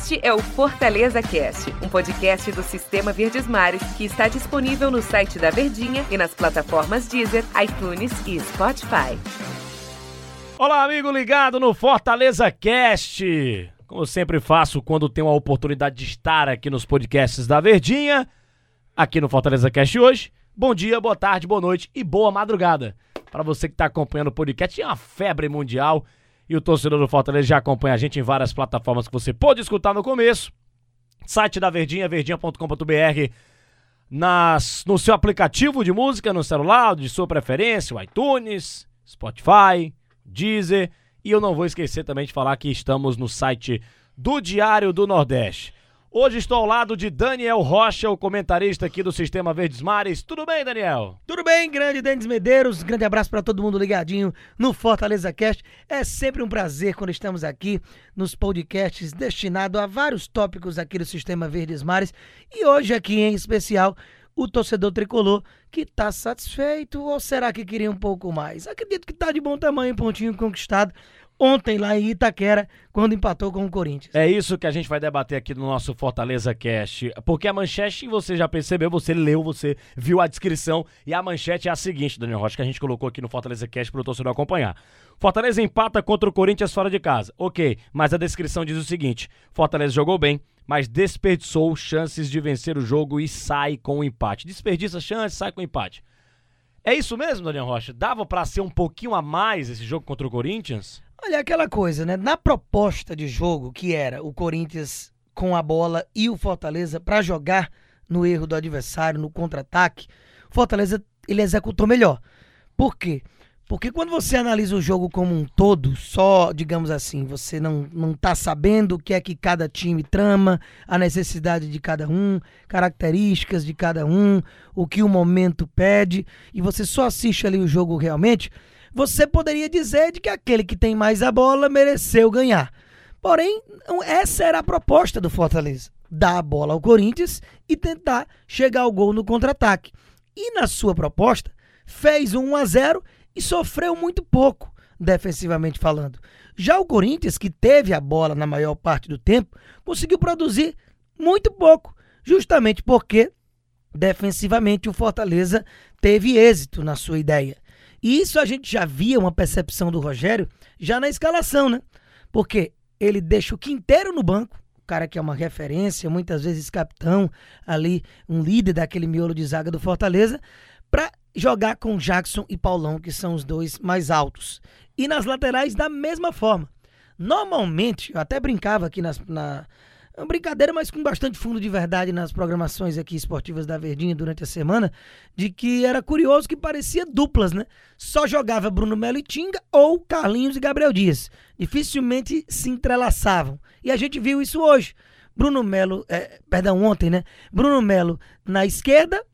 Este é o Fortaleza Cast, um podcast do Sistema Verdes Mares que está disponível no site da Verdinha e nas plataformas Deezer, iTunes e Spotify. Olá, amigo ligado no Fortaleza Cast. Como eu sempre faço quando tenho a oportunidade de estar aqui nos podcasts da Verdinha, aqui no Fortaleza Cast hoje. Bom dia, boa tarde, boa noite e boa madrugada. Para você que está acompanhando o podcast, é uma febre mundial e o torcedor do Fortaleza já acompanha a gente em várias plataformas que você pode escutar no começo. Site da Verdinha, verdinha.com.br, nas, no seu aplicativo de música, no celular, de sua preferência, o iTunes, Spotify, Deezer. E eu não vou esquecer também de falar que estamos no site do Diário do Nordeste. Hoje estou ao lado de Daniel Rocha, o comentarista aqui do Sistema Verdes Mares. Tudo bem, Daniel? Tudo bem, grande Denis Medeiros. Grande abraço para todo mundo ligadinho no Fortaleza Cast. É sempre um prazer quando estamos aqui nos podcasts destinados a vários tópicos aqui do Sistema Verdes Mares. E hoje aqui em especial o torcedor tricolor que está satisfeito ou será que queria um pouco mais? Acredito que está de bom tamanho, pontinho conquistado ontem lá em Itaquera, quando empatou com o Corinthians. É isso que a gente vai debater aqui no nosso Fortaleza Cast. Porque a manchete, você já percebeu, você leu, você viu a descrição. E a manchete é a seguinte, Daniel Rocha, que a gente colocou aqui no Fortaleza Cast para o torcedor acompanhar. Fortaleza empata contra o Corinthians fora de casa. Ok, mas a descrição diz o seguinte: Fortaleza jogou bem, mas desperdiçou chances de vencer o jogo e sai com o empate. Desperdiça chances, sai com o empate. É isso mesmo, Daniel Rocha? Dava para ser um pouquinho a mais esse jogo contra o Corinthians? Olha, aquela coisa, né? Na proposta de jogo, que era o Corinthians com a bola e o Fortaleza para jogar no erro do adversário, no contra-ataque, o Fortaleza ele executou melhor. Por quê? Porque quando você analisa o jogo como um todo, só, digamos assim, você não, não tá sabendo o que é que cada time trama, a necessidade de cada um, características de cada um, o que o momento pede, e você só assiste ali o jogo realmente, você poderia dizer de que aquele que tem mais a bola mereceu ganhar. Porém, essa era a proposta do Fortaleza: dar a bola ao Corinthians e tentar chegar ao gol no contra-ataque. E na sua proposta, fez um 1 a 0 e sofreu muito pouco, defensivamente falando. Já o Corinthians, que teve a bola na maior parte do tempo, conseguiu produzir muito pouco, justamente porque defensivamente o Fortaleza teve êxito na sua ideia. E isso a gente já via uma percepção do Rogério já na escalação, né? Porque ele deixa o Quinteiro no banco, o cara que é uma referência, muitas vezes capitão, ali, um líder daquele miolo de zaga do Fortaleza, para jogar com Jackson e Paulão, que são os dois mais altos. E nas laterais, da mesma forma. Normalmente, eu até brincava aqui nas, na, é uma brincadeira, mas com bastante fundo de verdade nas programações aqui esportivas da Verdinha durante a semana, de que era curioso que parecia duplas, né? Só jogava Bruno Melo e Tinga ou Carlinhos e Gabriel Dias. Dificilmente se entrelaçavam. E a gente viu isso hoje. Bruno Melo, é, perdão, ontem, né? Bruno Melo na esquerda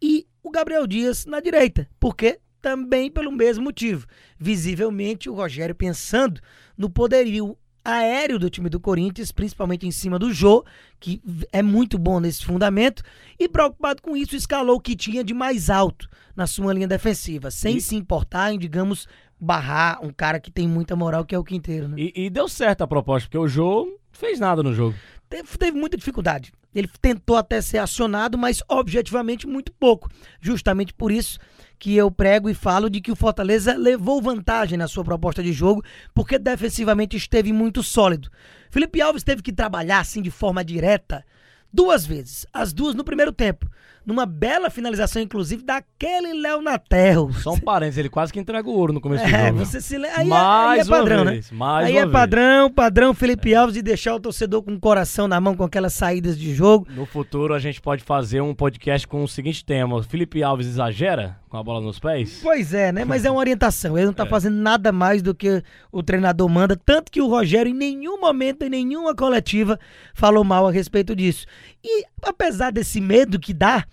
e o Gabriel Dias na direita. Por quê? Também pelo mesmo motivo. Visivelmente o Rogério pensando no poderio aéreo do time do Corinthians, principalmente em cima do Jô, que é muito bom nesse fundamento, e preocupado com isso, escalou o que tinha de mais alto na sua linha defensiva, sem e... se importar em, digamos, barrar um cara que tem muita moral, que é o Quinteiro. Né? E, e deu certo a proposta, porque o Jô não fez nada no jogo. Teve, teve muita dificuldade. Ele tentou até ser acionado, mas objetivamente muito pouco. Justamente por isso que eu prego e falo de que o Fortaleza levou vantagem na sua proposta de jogo, porque defensivamente esteve muito sólido. Felipe Alves teve que trabalhar assim de forma direta duas vezes, as duas no primeiro tempo numa bela finalização, inclusive, daquele Léo Natel. Só um parênteses, ele quase que entrega o ouro no começo é, do jogo. Você se le... aí, mais é, aí é padrão, né? vez, né? Mais aí é vez. padrão, padrão Felipe Alves de deixar o torcedor com o coração na mão com aquelas saídas de jogo. No futuro a gente pode fazer um podcast com o seguinte tema: Felipe Alves exagera com a bola nos pés? Pois é, né? Mas é uma orientação. Ele não tá é. fazendo nada mais do que o treinador manda, tanto que o Rogério em nenhum momento, em nenhuma coletiva, falou mal a respeito disso. E apesar desse medo que dá,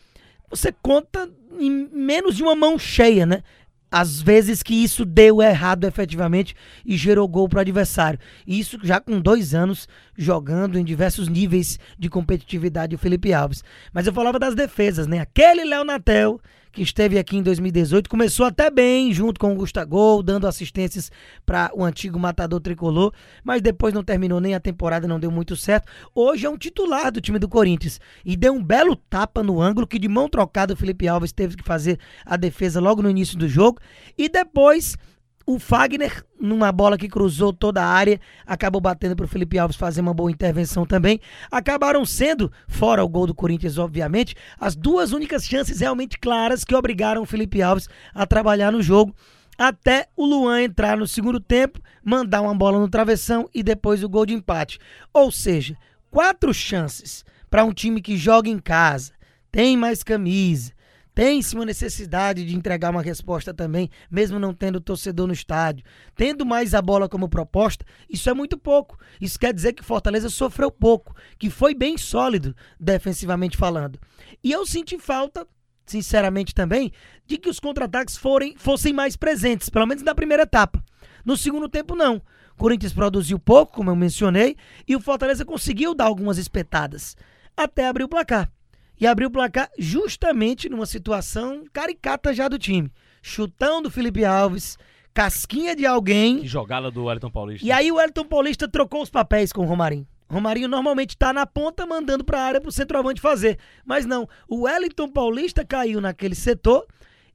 você conta em menos de uma mão cheia, né? Às vezes que isso deu errado efetivamente e gerou gol para o adversário. Isso já com dois anos jogando em diversos níveis de competitividade o Felipe Alves. Mas eu falava das defesas, né? Aquele Léo Natel que esteve aqui em 2018. Começou até bem, junto com o Gustavo, dando assistências para o antigo matador tricolor, mas depois não terminou nem a temporada, não deu muito certo. Hoje é um titular do time do Corinthians e deu um belo tapa no ângulo que de mão trocada o Felipe Alves teve que fazer a defesa logo no início do jogo e depois o Fagner, numa bola que cruzou toda a área, acabou batendo para o Felipe Alves fazer uma boa intervenção também. Acabaram sendo, fora o gol do Corinthians, obviamente, as duas únicas chances realmente claras que obrigaram o Felipe Alves a trabalhar no jogo. Até o Luan entrar no segundo tempo, mandar uma bola no travessão e depois o gol de empate. Ou seja, quatro chances para um time que joga em casa, tem mais camisa, tem-se uma necessidade de entregar uma resposta também, mesmo não tendo torcedor no estádio. Tendo mais a bola como proposta, isso é muito pouco. Isso quer dizer que Fortaleza sofreu pouco, que foi bem sólido defensivamente falando. E eu senti falta, sinceramente também, de que os contra-ataques fossem mais presentes, pelo menos na primeira etapa. No segundo tempo, não. Corinthians produziu pouco, como eu mencionei, e o Fortaleza conseguiu dar algumas espetadas até abrir o placar e abriu o placar justamente numa situação caricata já do time. Chutão do Felipe Alves, casquinha de alguém. Que jogada do Wellington Paulista. E aí o Wellington Paulista trocou os papéis com o Romarinho. Romarinho normalmente tá na ponta mandando para a área pro centroavante fazer. Mas não, o Wellington Paulista caiu naquele setor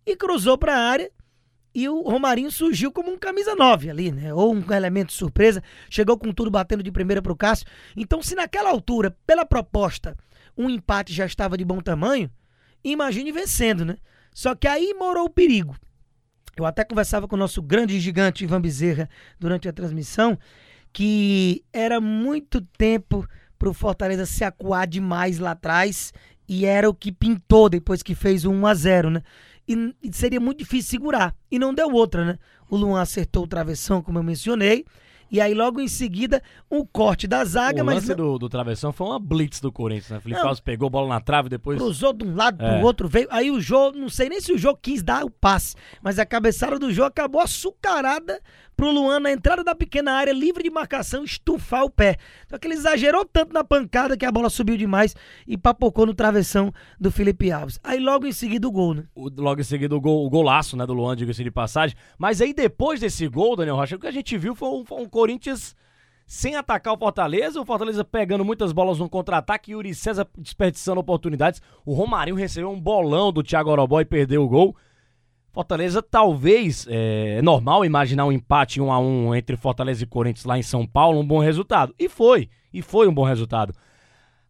e cruzou para a área. E o Romarinho surgiu como um camisa 9 ali, né? Ou um elemento surpresa. Chegou com tudo batendo de primeira pro Cássio. Então, se naquela altura, pela proposta, um empate já estava de bom tamanho, imagine vencendo, né? Só que aí morou o perigo. Eu até conversava com o nosso grande gigante Ivan Bezerra durante a transmissão, que era muito tempo para o Fortaleza se acuar demais lá atrás e era o que pintou depois que fez o 1 a 0 né? E, e seria muito difícil segurar. E não deu outra, né? O Luan acertou o travessão, como eu mencionei. E aí, logo em seguida, um corte da zaga. O mas lance do, do travessão foi uma blitz do Corinthians, né? Felipe Alves pegou a bola na trave depois. Cruzou de um lado É. pro outro, veio. Aí o jogo, não sei nem se o jogo quis dar o passe, mas a cabeçada do jogo acabou açucarada pro Luan na entrada da pequena área, livre de marcação, estufar o pé. Só que ele exagerou tanto na pancada que a bola subiu demais e papocou no travessão do Felipe Alves. Aí logo em seguida o gol, né? O- logo em seguida o, gol, o golaço, né, do Luan, diga-se de passagem. Mas aí depois desse gol, Daniel Rocha, o que a gente viu foi um, foi um Corinthians sem atacar o Fortaleza, o Fortaleza pegando muitas bolas no contra-ataque e o Yuri César desperdiçando oportunidades. O Romarinho recebeu um bolão do Thiago Orobó e perdeu o gol. Fortaleza talvez, é, é normal imaginar um empate 1 a 1 entre Fortaleza e Corinthians lá em São Paulo, um bom resultado. E foi, e foi um bom resultado.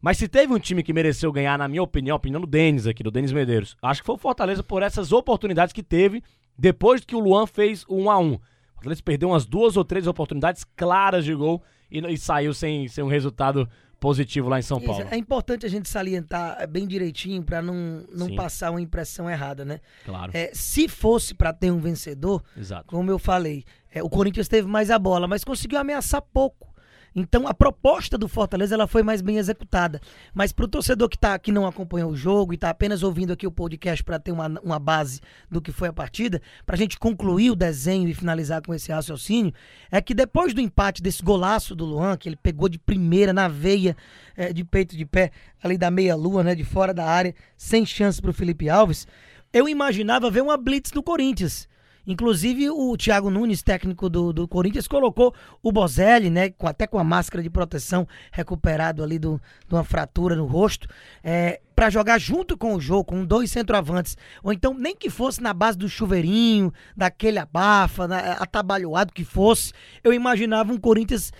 Mas se teve um time que mereceu ganhar, na minha opinião, a opinião do Denis aqui, do Denis Medeiros, acho que foi o Fortaleza por essas oportunidades que teve depois que o Luan fez o 1 a 1 O Fortaleza perdeu umas duas ou três oportunidades claras de gol e, e saiu sem, sem um resultado positivo lá em São Paulo. É importante a gente salientar bem direitinho para não, não Sim. passar uma impressão errada, né? Claro, É, se fosse para ter um vencedor, exato. como eu falei, é, o Corinthians teve mais a bola, mas conseguiu ameaçar pouco. Então a proposta do Fortaleza ela foi mais bem executada. Mas para o torcedor que, tá, que não acompanhou o jogo e está apenas ouvindo aqui o podcast para ter uma, uma base do que foi a partida, para a gente concluir o desenho e finalizar com esse raciocínio, é que depois do empate desse golaço do Luan, que ele pegou de primeira na veia, é, de peito de pé, ali da meia-lua, né, de fora da área, sem chance para o Felipe Alves, eu imaginava ver uma blitz do Corinthians. Inclusive, o Thiago Nunes, técnico do, do Corinthians, colocou o Bozelli, né? com- até com a máscara de proteção recuperado ali do, de uma fratura no rosto, é, para jogar junto com o jogo, com dois centroavantes. Ou então, nem que fosse na base do chuveirinho, daquele abafa, na- atabalhoado que fosse, eu imaginava um Corinthians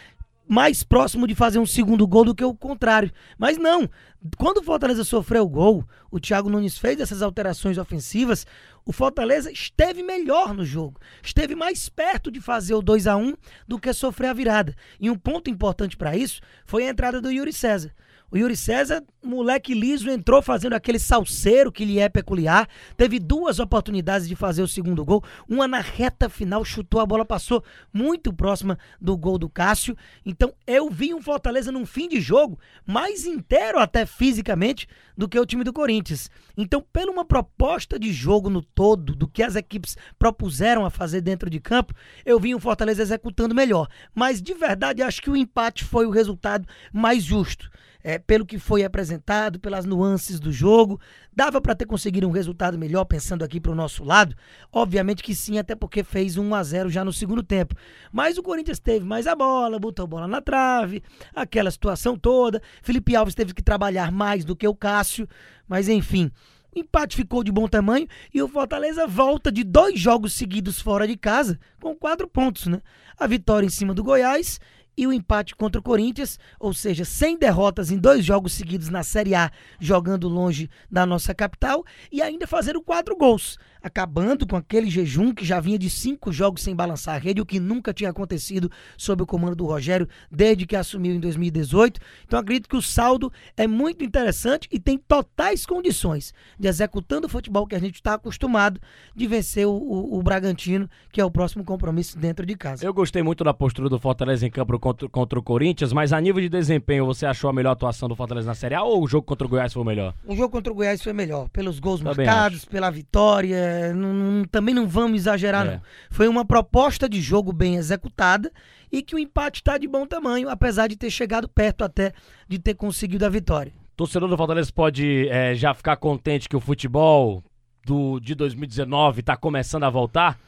mais próximo de fazer um segundo gol do que o contrário. Mas não. Quando o Fortaleza sofreu o gol, o Thiago Nunes fez essas alterações ofensivas, o Fortaleza esteve melhor no jogo. Esteve mais perto de fazer o 2 a 1 do que sofrer a virada. E um ponto importante para isso foi a entrada do Yuri César. O Yuri César, moleque liso, entrou fazendo aquele salseiro que lhe é peculiar. Teve duas oportunidades de fazer o segundo gol. Uma na reta final, chutou a bola, passou muito próxima do gol do Cássio. Então eu vi um Fortaleza num fim de jogo mais inteiro, até fisicamente, do que o time do Corinthians. Então, pela uma proposta de jogo no todo, do que as equipes propuseram a fazer dentro de campo, eu vi um Fortaleza executando melhor. Mas de verdade, acho que o empate foi o resultado mais justo. É, pelo que foi apresentado, pelas nuances do jogo. Dava para ter conseguido um resultado melhor, pensando aqui para o nosso lado? Obviamente que sim, até porque fez 1 a 0 já no segundo tempo. Mas o Corinthians teve mais a bola, botou a bola na trave, aquela situação toda. Felipe Alves teve que trabalhar mais do que o Cássio, mas enfim. O empate ficou de bom tamanho e o Fortaleza volta de dois jogos seguidos fora de casa com quatro pontos, né? A vitória em cima do Goiás e o empate contra o Corinthians, ou seja, sem derrotas em dois jogos seguidos na Série A, jogando longe da nossa capital e ainda fazendo quatro gols acabando com aquele jejum que já vinha de cinco jogos sem balançar a rede, o que nunca tinha acontecido sob o comando do Rogério desde que assumiu em 2018. Então acredito que o saldo é muito interessante e tem totais condições de executando o futebol que a gente está acostumado de vencer o, o, o, Bragantino, que é o próximo compromisso dentro de casa. Eu gostei muito da postura do Fortaleza em campo contra, contra o Corinthians, mas a nível de desempenho, você achou a melhor atuação do Fortaleza na Série A ou o jogo contra o Goiás foi o melhor? O jogo contra o Goiás foi melhor, pelos gols Também marcados, acho. pela vitória não, não, também não vamos exagerar, é. não. Foi uma proposta de jogo bem executada e que o empate está de bom tamanho, apesar de ter chegado perto até de ter conseguido a vitória. Torcedor do Fortaleza pode é, já ficar contente que o futebol do, de 2019 está começando a voltar?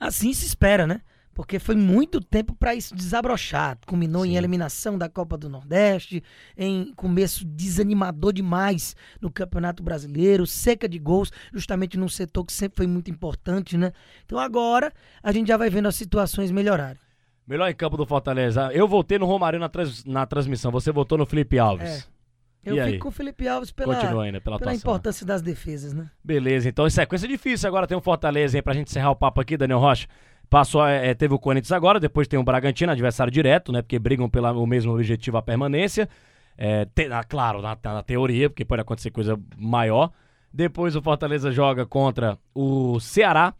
Assim se espera, né? Porque foi muito tempo para isso desabrochar. Culminou Sim. em eliminação da Copa do Nordeste, em começo desanimador demais no Campeonato Brasileiro, seca de gols, justamente num setor que sempre foi muito importante, né? Então agora a gente já vai vendo as situações melhorarem. Melhor em campo do Fortaleza. Eu voltei no Romário na, trans, na transmissão, você votou no Felipe Alves. É. Eu e fico aí? com o Felipe Alves pela, ainda, pela, pela importância das defesas, né? Beleza, então em sequência difícil. Agora tem um Fortaleza aí pra gente encerrar o papo aqui, Daniel Rocha. Passou, é, teve o Corinthians agora, depois tem o Bragantino, adversário direto, né? Porque brigam pelo mesmo objetivo, a permanência. É, te, ah, claro, na, na, teoria, porque pode acontecer coisa maior. Depois o Fortaleza joga contra o Ceará.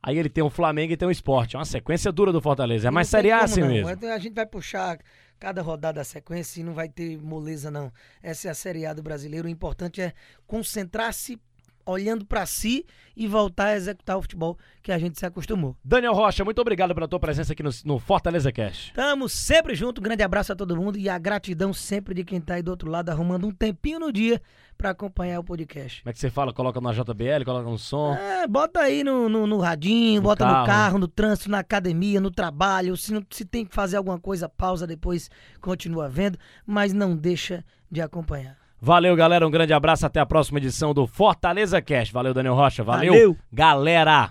Aí ele tem o Flamengo e tem o Esporte. É uma sequência dura do Fortaleza. É mais Série A assim não. mesmo. A gente vai puxar cada rodada da sequência e não vai ter moleza, não. Essa é a Série A do brasileiro. O importante é concentrar-se olhando para si e voltar a executar o futebol que a gente se acostumou. Daniel Rocha, muito obrigado pela tua presença aqui no, no Fortaleza Cash. Tamo sempre junto, um grande abraço a todo mundo e a gratidão sempre de quem tá aí do outro lado arrumando um tempinho no dia para acompanhar o podcast. Como é que você fala? Coloca na JBL, coloca no som? É, bota aí no, no, no radinho, no bota carro. no carro, no trânsito, na academia, no trabalho. Se, não, se tem que fazer alguma coisa, pausa, depois continua vendo, mas não deixa de acompanhar. Valeu, galera. Um grande abraço. Até a próxima edição do Fortaleza Cast. Valeu, Daniel Rocha. Valeu, Valeu. galera.